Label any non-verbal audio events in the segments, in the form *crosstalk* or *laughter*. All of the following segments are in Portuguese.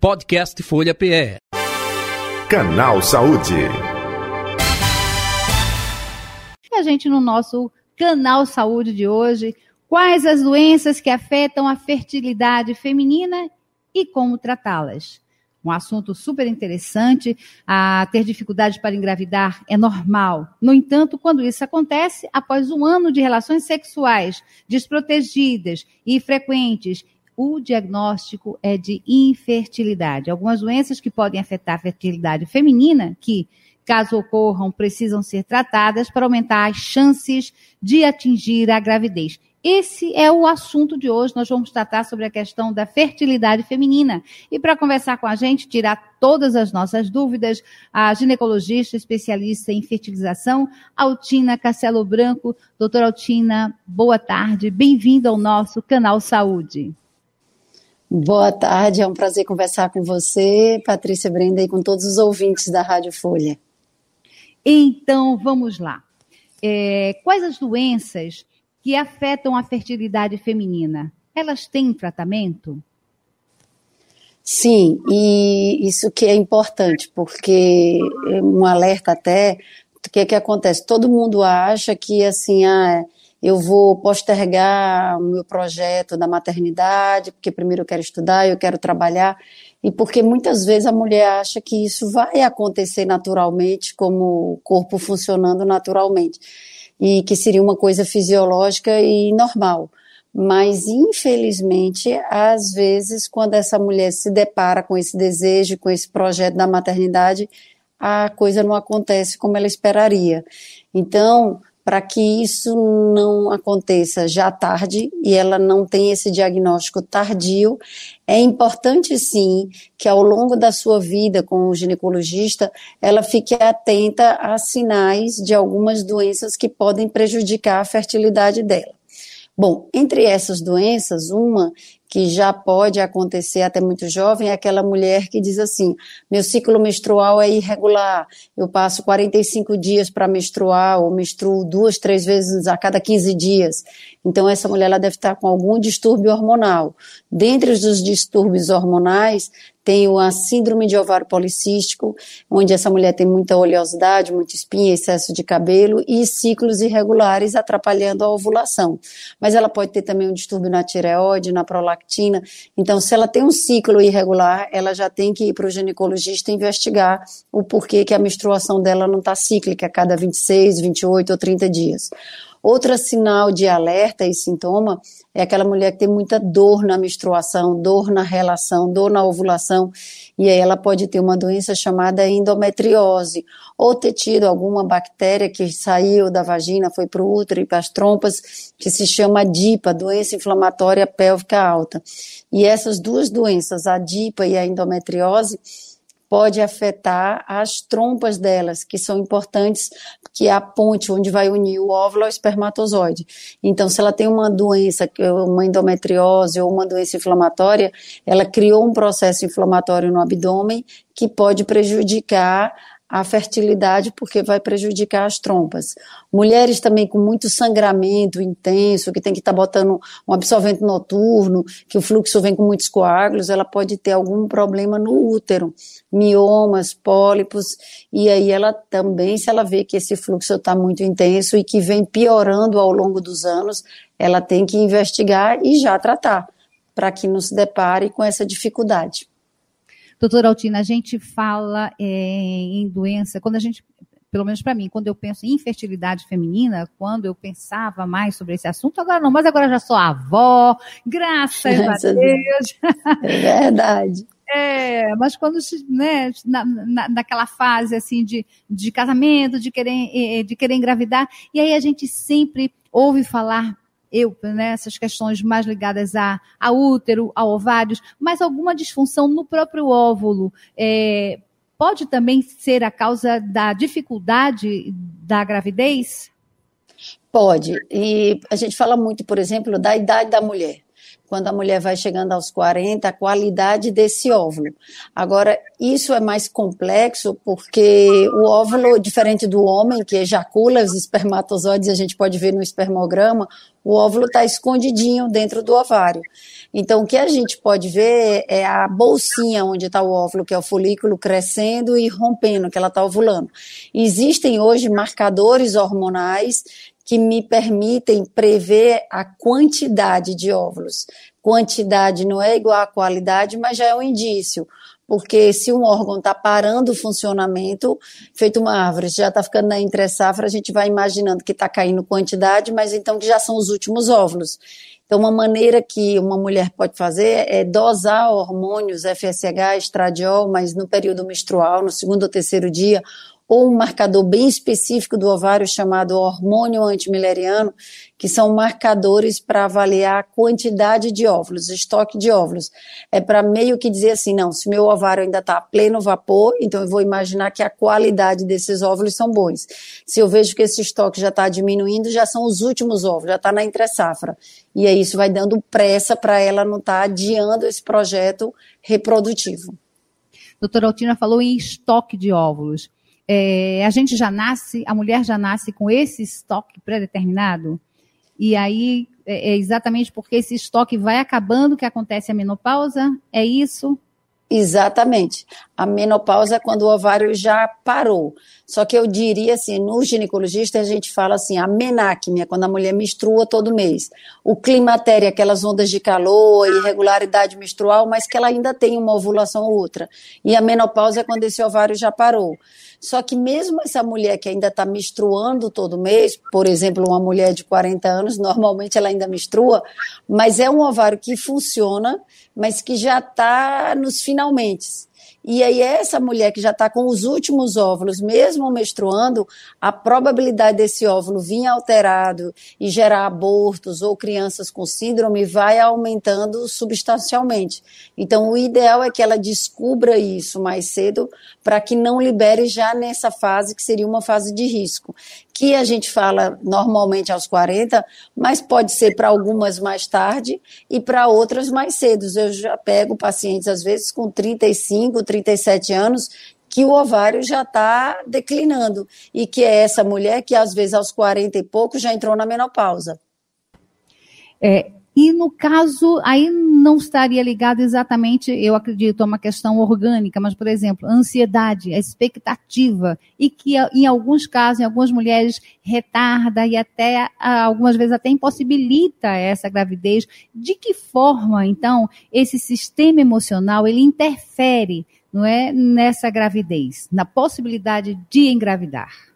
Podcast Folha PE. Canal Saúde. E a gente no nosso Canal Saúde de hoje, quais as doenças que afetam a fertilidade feminina e como tratá-las? Um assunto super interessante. A ter dificuldade para engravidar é normal. No entanto, quando isso acontece, após um ano de relações sexuais desprotegidas e frequentes, o diagnóstico é de infertilidade. Algumas doenças que podem afetar a fertilidade feminina, que, caso ocorram, precisam ser tratadas para aumentar as chances de atingir a gravidez. Esse é o assunto de hoje. Nós vamos tratar sobre a questão da fertilidade feminina. E para conversar com a gente, tirar todas as nossas dúvidas, a ginecologista especialista em fertilização, Altina Castelo Branco. Doutora Altina, boa tarde. Bem-vinda ao nosso canal Saúde. Boa tarde, é um prazer conversar com você, Patrícia Brenda, e com todos os ouvintes da Rádio Folha. Então, vamos lá. É, quais as doenças que afetam a fertilidade feminina, elas têm tratamento? Sim, e isso que é importante, porque um alerta até, o que, que acontece? Todo mundo acha que assim, ah, eu vou postergar o meu projeto da maternidade, porque primeiro eu quero estudar, eu quero trabalhar, e porque muitas vezes a mulher acha que isso vai acontecer naturalmente, como o corpo funcionando naturalmente e que seria uma coisa fisiológica e normal. Mas, infelizmente, às vezes, quando essa mulher se depara com esse desejo, com esse projeto da maternidade, a coisa não acontece como ela esperaria. Então, para que isso não aconteça já tarde e ela não tenha esse diagnóstico tardio, é importante sim que ao longo da sua vida com o ginecologista, ela fique atenta a sinais de algumas doenças que podem prejudicar a fertilidade dela. Bom, entre essas doenças, uma que já pode acontecer até muito jovem é aquela mulher que diz assim: meu ciclo menstrual é irregular, eu passo 45 dias para menstruar, ou menstruo duas, três vezes a cada 15 dias. Então, essa mulher ela deve estar com algum distúrbio hormonal. Dentre os distúrbios hormonais, tem a síndrome de ovário policístico, onde essa mulher tem muita oleosidade, muita espinha, excesso de cabelo e ciclos irregulares atrapalhando a ovulação. Mas ela pode ter também um distúrbio na tireoide, na prolactina. Então, se ela tem um ciclo irregular, ela já tem que ir para o ginecologista investigar o porquê que a menstruação dela não está cíclica a cada 26, 28 ou 30 dias. Outro sinal de alerta e sintoma é aquela mulher que tem muita dor na menstruação, dor na relação, dor na ovulação, e aí ela pode ter uma doença chamada endometriose, ou ter tido alguma bactéria que saiu da vagina, foi para o útero e para as trompas, que se chama DIPA, doença inflamatória pélvica alta. E essas duas doenças, a DIPA e a endometriose, pode afetar as trompas delas, que são importantes, que é a ponte onde vai unir o óvulo ao espermatozoide. Então, se ela tem uma doença, uma endometriose ou uma doença inflamatória, ela criou um processo inflamatório no abdômen que pode prejudicar a fertilidade porque vai prejudicar as trompas. Mulheres também com muito sangramento intenso, que tem que estar tá botando um absorvente noturno, que o fluxo vem com muitos coágulos, ela pode ter algum problema no útero, miomas, pólipos, e aí ela também, se ela vê que esse fluxo está muito intenso e que vem piorando ao longo dos anos, ela tem que investigar e já tratar, para que não se depare com essa dificuldade. Doutora Altina, a gente fala é, em doença, quando a gente, pelo menos para mim, quando eu penso em infertilidade feminina, quando eu pensava mais sobre esse assunto, agora não, mas agora já sou avó, graças a Deus. É verdade. *laughs* É, mas quando, né, na, na, naquela fase, assim, de, de casamento, de querer, é, de querer engravidar, e aí a gente sempre ouve falar eu, né, essas questões mais ligadas a, a útero, a ovários, mas alguma disfunção no próprio óvulo. É, pode também ser a causa da dificuldade da gravidez? Pode. E a gente fala muito, por exemplo, da idade da mulher. Quando a mulher vai chegando aos 40, a qualidade desse óvulo. Agora, isso é mais complexo porque o óvulo, diferente do homem que ejacula os espermatozoides, a gente pode ver no espermograma, o óvulo está escondidinho dentro do ovário. Então, o que a gente pode ver é a bolsinha onde está o óvulo, que é o folículo crescendo e rompendo, que ela está ovulando. Existem hoje marcadores hormonais que me permitem prever a quantidade de óvulos. Quantidade não é igual à qualidade, mas já é um indício. Porque se um órgão está parando o funcionamento, feito uma árvore, já está ficando na entre safra, a gente vai imaginando que está caindo quantidade, mas então que já são os últimos óvulos. Então, uma maneira que uma mulher pode fazer é dosar hormônios FSH, estradiol, mas no período menstrual, no segundo ou terceiro dia, ou um marcador bem específico do ovário chamado hormônio antimileriano, que são marcadores para avaliar a quantidade de óvulos, estoque de óvulos. É para meio que dizer assim, não, se meu ovário ainda está a pleno vapor, então eu vou imaginar que a qualidade desses óvulos são bons. Se eu vejo que esse estoque já está diminuindo, já são os últimos óvulos, já está na entre-safra. E aí isso vai dando pressa para ela não estar tá adiando esse projeto reprodutivo. Doutora Altina falou em estoque de óvulos é, a gente já nasce, a mulher já nasce com esse estoque pré-determinado, e aí é, é exatamente porque esse estoque vai acabando que acontece a menopausa, é isso? Exatamente. A menopausa é quando o ovário já parou. Só que eu diria assim, no ginecologista a gente fala assim, a menacmia, quando a mulher menstrua todo mês. O climatério, aquelas ondas de calor, irregularidade menstrual, mas que ela ainda tem uma ovulação ou outra. E a menopausa é quando esse ovário já parou. Só que mesmo essa mulher que ainda está menstruando todo mês, por exemplo, uma mulher de 40 anos, normalmente ela ainda menstrua, mas é um ovário que funciona, mas que já está nos finalmente. E aí, essa mulher que já está com os últimos óvulos, mesmo menstruando, a probabilidade desse óvulo vir alterado e gerar abortos ou crianças com síndrome vai aumentando substancialmente. Então, o ideal é que ela descubra isso mais cedo para que não libere já nessa fase, que seria uma fase de risco que a gente fala normalmente aos 40, mas pode ser para algumas mais tarde e para outras mais cedo. Eu já pego pacientes, às vezes, com 35, 37 anos, que o ovário já está declinando e que é essa mulher que, às vezes, aos 40 e pouco, já entrou na menopausa. É, e no caso, aí não estaria ligado exatamente, eu acredito, a uma questão orgânica, mas, por exemplo, a ansiedade, a expectativa, e que em alguns casos, em algumas mulheres, retarda e até, algumas vezes até impossibilita essa gravidez. De que forma, então, esse sistema emocional, ele interfere, não é, nessa gravidez, na possibilidade de engravidar?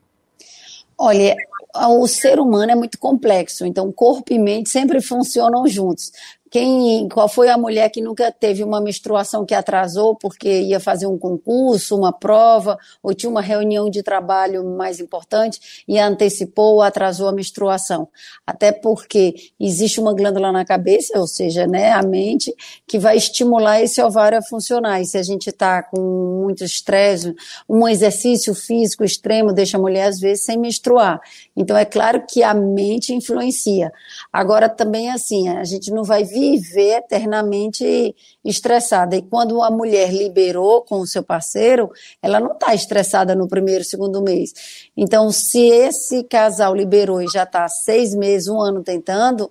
Olha, o ser humano é muito complexo, então corpo e mente sempre funcionam juntos. Quem, qual foi a mulher que nunca teve uma menstruação que atrasou porque ia fazer um concurso, uma prova, ou tinha uma reunião de trabalho mais importante e antecipou ou atrasou a menstruação? Até porque existe uma glândula na cabeça, ou seja, né, a mente, que vai estimular esse ovário a funcionar. E se a gente está com muito estresse, um exercício físico extremo deixa a mulher, às vezes, sem menstruar. Então, é claro que a mente influencia. Agora, também, assim, a gente não vai vir viver eternamente estressada. E quando uma mulher liberou com o seu parceiro, ela não está estressada no primeiro, segundo mês. Então, se esse casal liberou e já está seis meses, um ano tentando,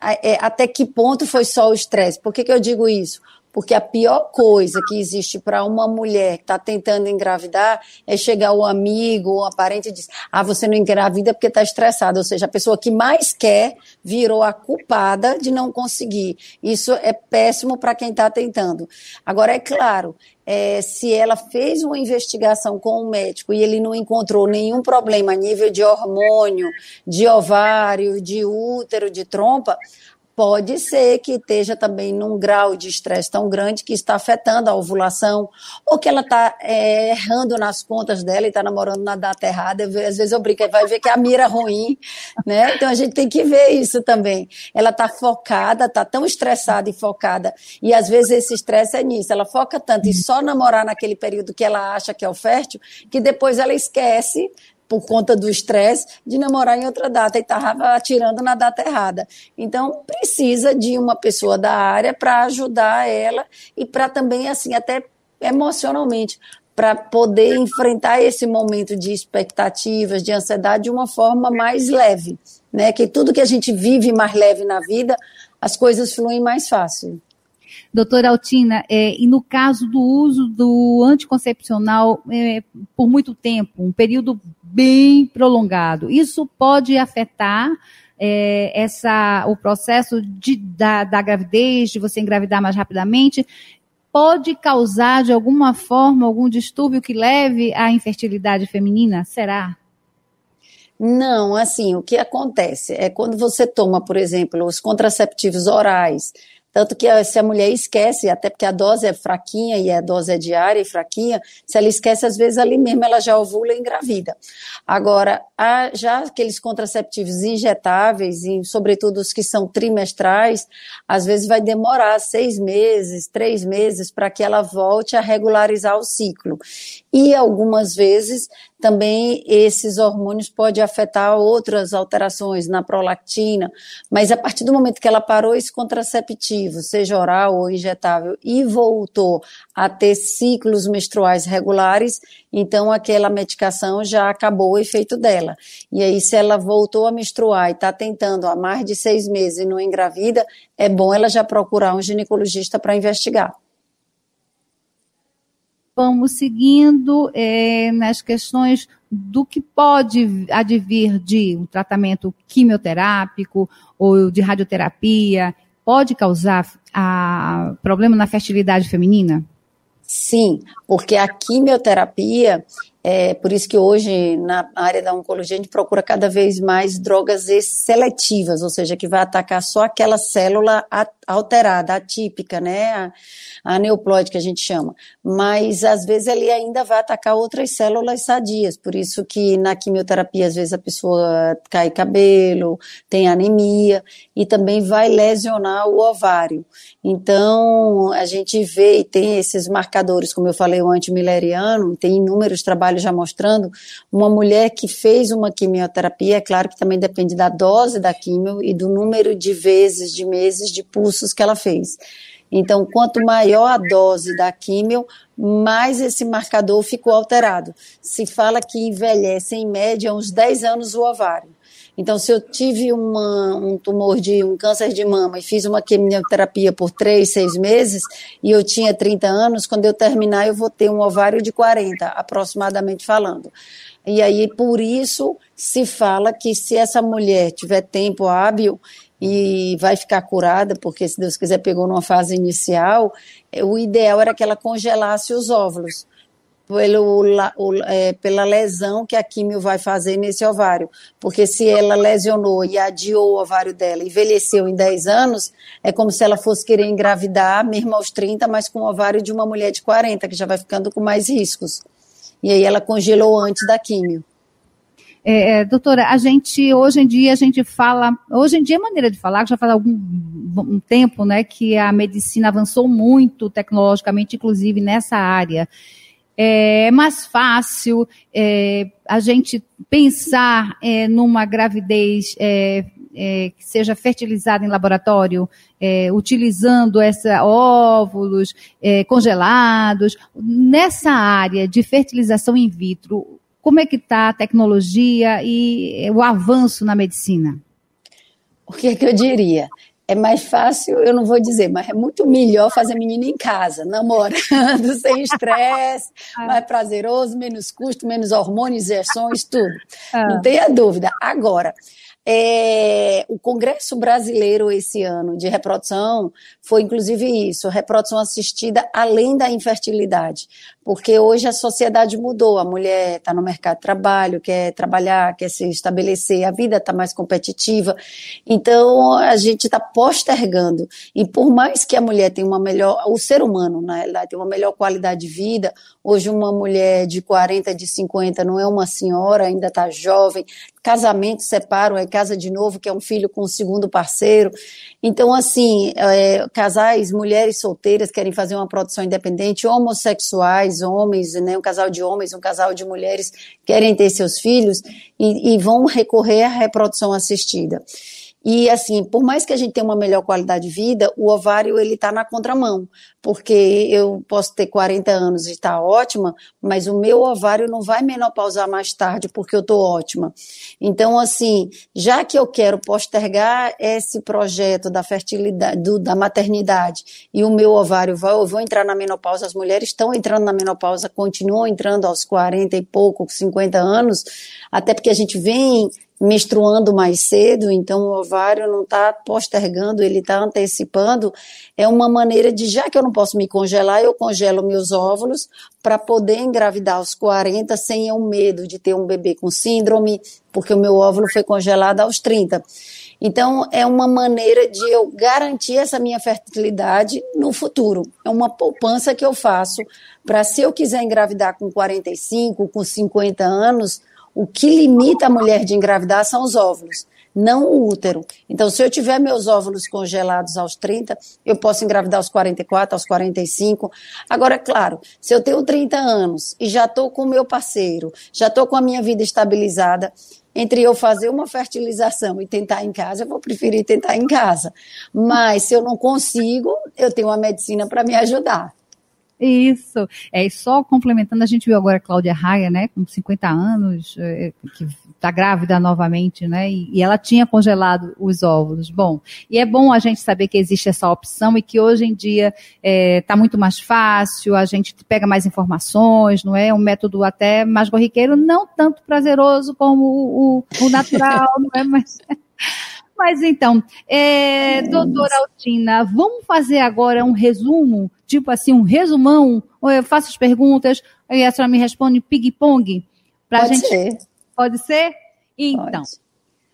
é, até que ponto foi só o estresse? Por que, que eu digo isso? Porque a pior coisa que existe para uma mulher que está tentando engravidar é chegar o amigo ou a parente e dizer: Ah, você não engravida porque está estressada. Ou seja, a pessoa que mais quer virou a culpada de não conseguir. Isso é péssimo para quem está tentando. Agora, é claro, é, se ela fez uma investigação com o médico e ele não encontrou nenhum problema a nível de hormônio, de ovário, de útero, de trompa, pode ser que esteja também num grau de estresse tão grande que está afetando a ovulação, ou que ela está é, errando nas contas dela e está namorando na data errada. Às vezes eu brinco, vai ver que a mira é ruim, né? Então a gente tem que ver isso também. Ela está focada, está tão estressada e focada, e às vezes esse estresse é nisso. Ela foca tanto em só namorar naquele período que ela acha que é o fértil, que depois ela esquece por conta do estresse, de namorar em outra data e estava atirando na data errada. Então, precisa de uma pessoa da área para ajudar ela e para também, assim, até emocionalmente, para poder enfrentar esse momento de expectativas, de ansiedade de uma forma mais leve, né? Que tudo que a gente vive mais leve na vida, as coisas fluem mais fácil. Doutora Altina, é, e no caso do uso do anticoncepcional é, por muito tempo, um período bem prolongado, isso pode afetar é, essa, o processo de, da, da gravidez, de você engravidar mais rapidamente, pode causar de alguma forma algum distúrbio que leve à infertilidade feminina? Será? Não, assim, o que acontece é quando você toma, por exemplo, os contraceptivos orais, tanto que se a mulher esquece, até porque a dose é fraquinha e a dose é diária e fraquinha, se ela esquece, às vezes ali mesmo ela já ovula e engravida. Agora, já aqueles contraceptivos injetáveis, e sobretudo os que são trimestrais, às vezes vai demorar seis meses, três meses para que ela volte a regularizar o ciclo. E algumas vezes também esses hormônios podem afetar outras alterações na prolactina, mas a partir do momento que ela parou esse contraceptivo, seja oral ou injetável, e voltou a ter ciclos menstruais regulares, então aquela medicação já acabou o efeito dela. E aí, se ela voltou a menstruar e está tentando há mais de seis meses e não engravida, é bom ela já procurar um ginecologista para investigar vamos seguindo é, nas questões do que pode advir de um tratamento quimioterápico ou de radioterapia, pode causar a, problema na fertilidade feminina? Sim, porque a quimioterapia, é por isso que hoje na área da oncologia a gente procura cada vez mais drogas seletivas, ou seja, que vai atacar só aquela célula alterada, atípica, né? A, a que a gente chama. Mas às vezes ele ainda vai atacar outras células sadias, por isso que na quimioterapia às vezes a pessoa cai cabelo, tem anemia e também vai lesionar o ovário. Então a gente vê e tem esses marcadores, como eu falei, o antimileriano, tem inúmeros trabalhos já mostrando uma mulher que fez uma quimioterapia, é claro que também depende da dose da quimio e do número de vezes, de meses de pulso cursos que ela fez. Então, quanto maior a dose da químio, mais esse marcador ficou alterado. Se fala que envelhece em média uns 10 anos o ovário. Então, se eu tive uma, um tumor de um câncer de mama e fiz uma quimioterapia por 3, 6 meses e eu tinha 30 anos, quando eu terminar eu vou ter um ovário de 40, aproximadamente falando. E aí, por isso, se fala que se essa mulher tiver tempo hábil e vai ficar curada, porque se Deus quiser pegou numa fase inicial, é, o ideal era que ela congelasse os óvulos. Pelo, é, pela lesão que a químio vai fazer nesse ovário. Porque se ela lesionou e adiou o ovário dela, envelheceu em 10 anos, é como se ela fosse querer engravidar, mesmo aos 30, mas com o ovário de uma mulher de 40, que já vai ficando com mais riscos. E aí ela congelou antes da químio. É, é, doutora, a gente, hoje em dia, a gente fala, hoje em dia é maneira de falar, já faz algum um tempo, né, que a medicina avançou muito tecnologicamente, inclusive nessa área. É mais fácil é, a gente pensar é, numa gravidez é, é, que seja fertilizada em laboratório, é, utilizando essa óvulos é, congelados. Nessa área de fertilização in vitro, como é que está a tecnologia e o avanço na medicina? O que é que eu diria? É mais fácil, eu não vou dizer, mas é muito melhor fazer menino em casa, namorando, *laughs* sem estresse, ah. mais prazeroso, menos custo, menos hormônios, injeções, tudo. Ah. Não tenha dúvida. Agora, é, o Congresso Brasileiro esse ano de reprodução foi inclusive isso, reprodução assistida além da infertilidade, porque hoje a sociedade mudou, a mulher está no mercado de trabalho, quer trabalhar, quer se estabelecer, a vida está mais competitiva, então a gente está postergando, e por mais que a mulher tenha uma melhor, o ser humano, na realidade, tem uma melhor qualidade de vida, hoje uma mulher de 40, de 50 não é uma senhora, ainda está jovem, casamento separam, é casa de novo, que é um filho com o segundo parceiro. Então, assim, é, casais, mulheres solteiras querem fazer uma produção independente, homossexuais, homens, né, um casal de homens, um casal de mulheres querem ter seus filhos e, e vão recorrer à reprodução assistida. E assim, por mais que a gente tenha uma melhor qualidade de vida, o ovário ele está na contramão, porque eu posso ter 40 anos e estar tá ótima, mas o meu ovário não vai menopausar mais tarde porque eu estou ótima. Então, assim, já que eu quero postergar esse projeto da fertilidade, do, da maternidade, e o meu ovário vai, eu vou entrar na menopausa, as mulheres estão entrando na menopausa, continuam entrando aos 40 e pouco, 50 anos, até porque a gente vem menstruando mais cedo, então o ovário não está postergando, ele está antecipando. É uma maneira de, já que eu não posso me congelar, eu congelo meus óvulos para poder engravidar aos 40 sem o medo de ter um bebê com síndrome, porque o meu óvulo foi congelado aos 30. Então, é uma maneira de eu garantir essa minha fertilidade no futuro. É uma poupança que eu faço para, se eu quiser engravidar com 45, com 50 anos, o que limita a mulher de engravidar são os óvulos, não o útero. Então, se eu tiver meus óvulos congelados aos 30, eu posso engravidar aos 44, aos 45. Agora, é claro, se eu tenho 30 anos e já estou com o meu parceiro, já estou com a minha vida estabilizada, entre eu fazer uma fertilização e tentar em casa, eu vou preferir tentar em casa. Mas se eu não consigo, eu tenho uma medicina para me ajudar. Isso. É, só complementando, a gente viu agora a Cláudia Raia, né, com 50 anos, é, que está grávida novamente, né, e, e, ela tinha congelado os óvulos. Bom, e é bom a gente saber que existe essa opção e que hoje em dia está é, tá muito mais fácil, a gente pega mais informações, não é? Um método até mais corriqueiro, não tanto prazeroso como o, o, o natural, *laughs* não é? Mas. Mas então, é, doutora Altina, vamos fazer agora um resumo, tipo assim, um resumão, ou eu faço as perguntas e a senhora me responde ping-pong? Pode gente... ser. Pode ser? Então, Pode.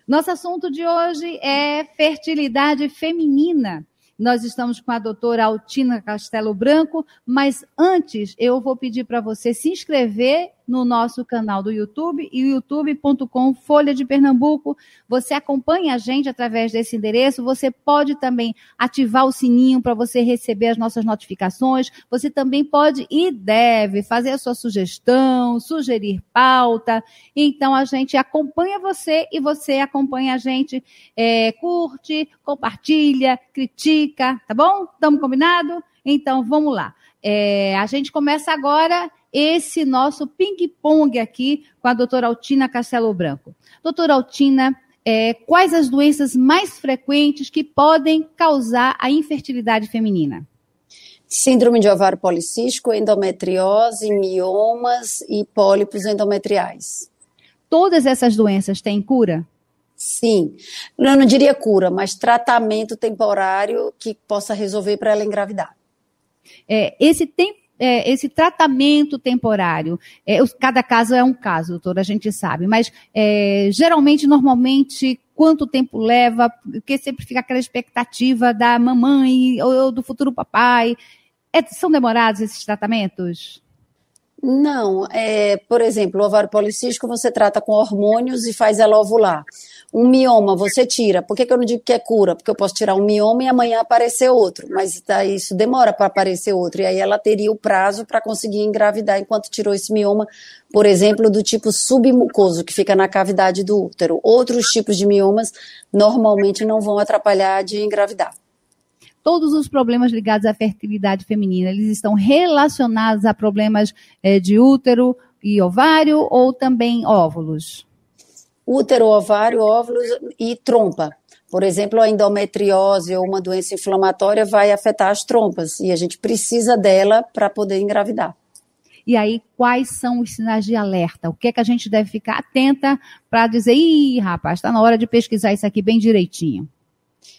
nosso assunto de hoje é fertilidade feminina. Nós estamos com a doutora Altina Castelo Branco, mas antes eu vou pedir para você se inscrever no nosso canal do YouTube e youtube.com Folha de Pernambuco. Você acompanha a gente através desse endereço. Você pode também ativar o sininho para você receber as nossas notificações. Você também pode e deve fazer a sua sugestão, sugerir pauta. Então a gente acompanha você e você acompanha a gente. É, curte, compartilha, critica, tá bom? Estamos combinado? Então vamos lá. É, a gente começa agora esse nosso ping-pong aqui com a doutora Altina Castelo Branco. Doutora Altina, é, quais as doenças mais frequentes que podem causar a infertilidade feminina? Síndrome de ovário policístico, endometriose, miomas e pólipos endometriais. Todas essas doenças têm cura? Sim, eu não diria cura, mas tratamento temporário que possa resolver para ela engravidar. É, esse tempo é, esse tratamento temporário, é, cada caso é um caso, doutora, a gente sabe, mas é, geralmente, normalmente, quanto tempo leva? Porque sempre fica aquela expectativa da mamãe ou, do futuro papai. É, são demorados esses tratamentos? Não, é, por exemplo, o ovário policístico você trata com hormônios e faz ela ovular. Um mioma você tira. Por que, que eu não digo que é cura? Porque eu posso tirar um mioma e amanhã aparecer outro. Mas tá, isso demora para aparecer outro. E aí ela teria o prazo para conseguir engravidar enquanto tirou esse mioma, por exemplo, do tipo submucoso, que fica na cavidade do útero. Outros tipos de miomas normalmente não vão atrapalhar de engravidar todos os problemas ligados à fertilidade feminina, eles estão relacionados a problemas é, de útero e ovário ou também óvulos? útero, ovário, óvulos e trompa. Por exemplo, a endometriose ou uma doença inflamatória vai afetar as trompas e a gente precisa dela para poder engravidar. E aí, quais são os sinais de alerta? O que é que a gente deve ficar atenta para dizer, ih, rapaz, está na hora de pesquisar isso aqui bem direitinho?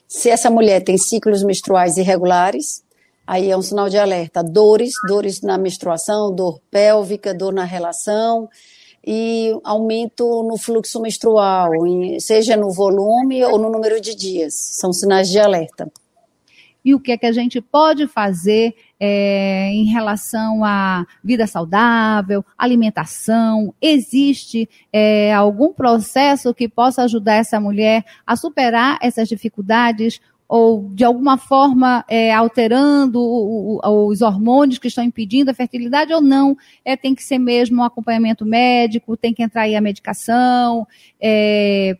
Se essa mulher tem ciclos menstruais irregulares, aí é um sinal de alerta. Dores, dores na menstruação, dor pélvica, dor na relação, e aumento no fluxo menstrual, seja no volume ou no número de dias. São sinais de alerta. E o que é que a gente pode fazer é, em relação à vida saudável, alimentação? Existe é, algum processo que possa ajudar essa mulher a superar essas dificuldades? ou de alguma forma é, alterando o, o, os hormônios que estão impedindo a fertilidade ou não? É, tem que ser mesmo um acompanhamento médico, tem que entrar aí a medicação, é,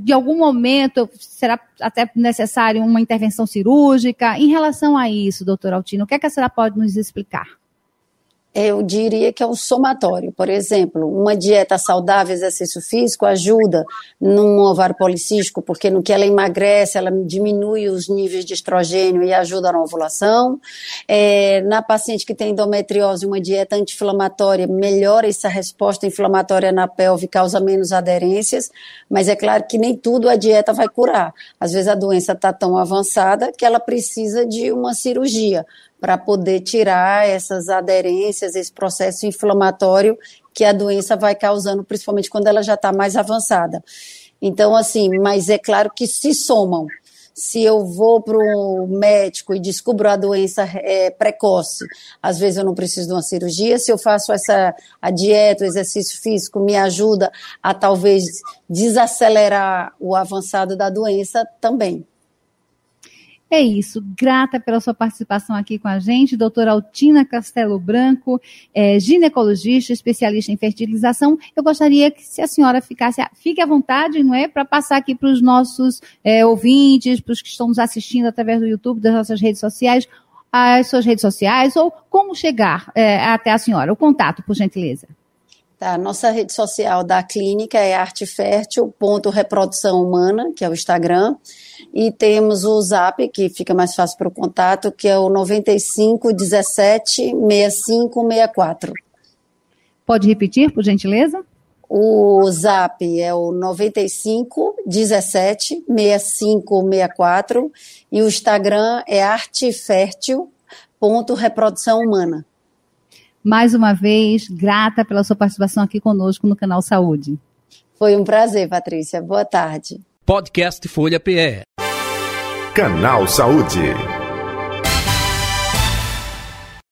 de algum momento será até necessário uma intervenção cirúrgica. Em relação a isso, doutor Altino, o que, é que a senhora pode nos explicar? Eu diria que é um somatório. Por exemplo, uma dieta saudável, exercício físico, ajuda num ovário policístico, porque no que ela emagrece, ela diminui os níveis de estrogênio e ajuda na ovulação. É, na paciente que tem endometriose, uma dieta anti-inflamatória melhora essa resposta inflamatória na pelve, causa menos aderências, mas é claro que nem tudo a dieta vai curar. Às vezes a doença está tão avançada que ela precisa de uma cirurgia para poder tirar essas aderências, esse processo inflamatório que a doença vai causando, principalmente quando ela já está mais avançada. Então, assim, mas é claro que se somam. Se eu vou para o médico e descubro a doença é, precoce, às vezes eu não preciso de uma cirurgia. Se eu faço essa a dieta, o exercício físico, me ajuda a talvez desacelerar o avançado da doença também. É isso. Grata pela sua participação aqui com a gente, doutora Altina Castelo Branco, é, ginecologista, especialista em fertilização. Eu gostaria que se a senhora ficasse, fique à vontade, não é, para passar aqui para os nossos é, ouvintes, para os que estão nos assistindo através do YouTube, das nossas redes sociais, as suas redes sociais, ou como chegar é, até a senhora, o contato, por gentileza. Tá, nossa rede social da clínica é artefértil.reprodução humana, que é o Instagram, e temos o Zap, que fica mais fácil para o contato, que é o 95 17 65 64. Pode repetir, por gentileza? O Zap é o 95 17 65 64 e o Instagram é artefértil.reprodução humana. Mais uma vez, grata pela sua participação aqui conosco no canal Saúde. Foi um prazer, Patrícia. Boa tarde. Podcast Folha PE. Canal Saúde.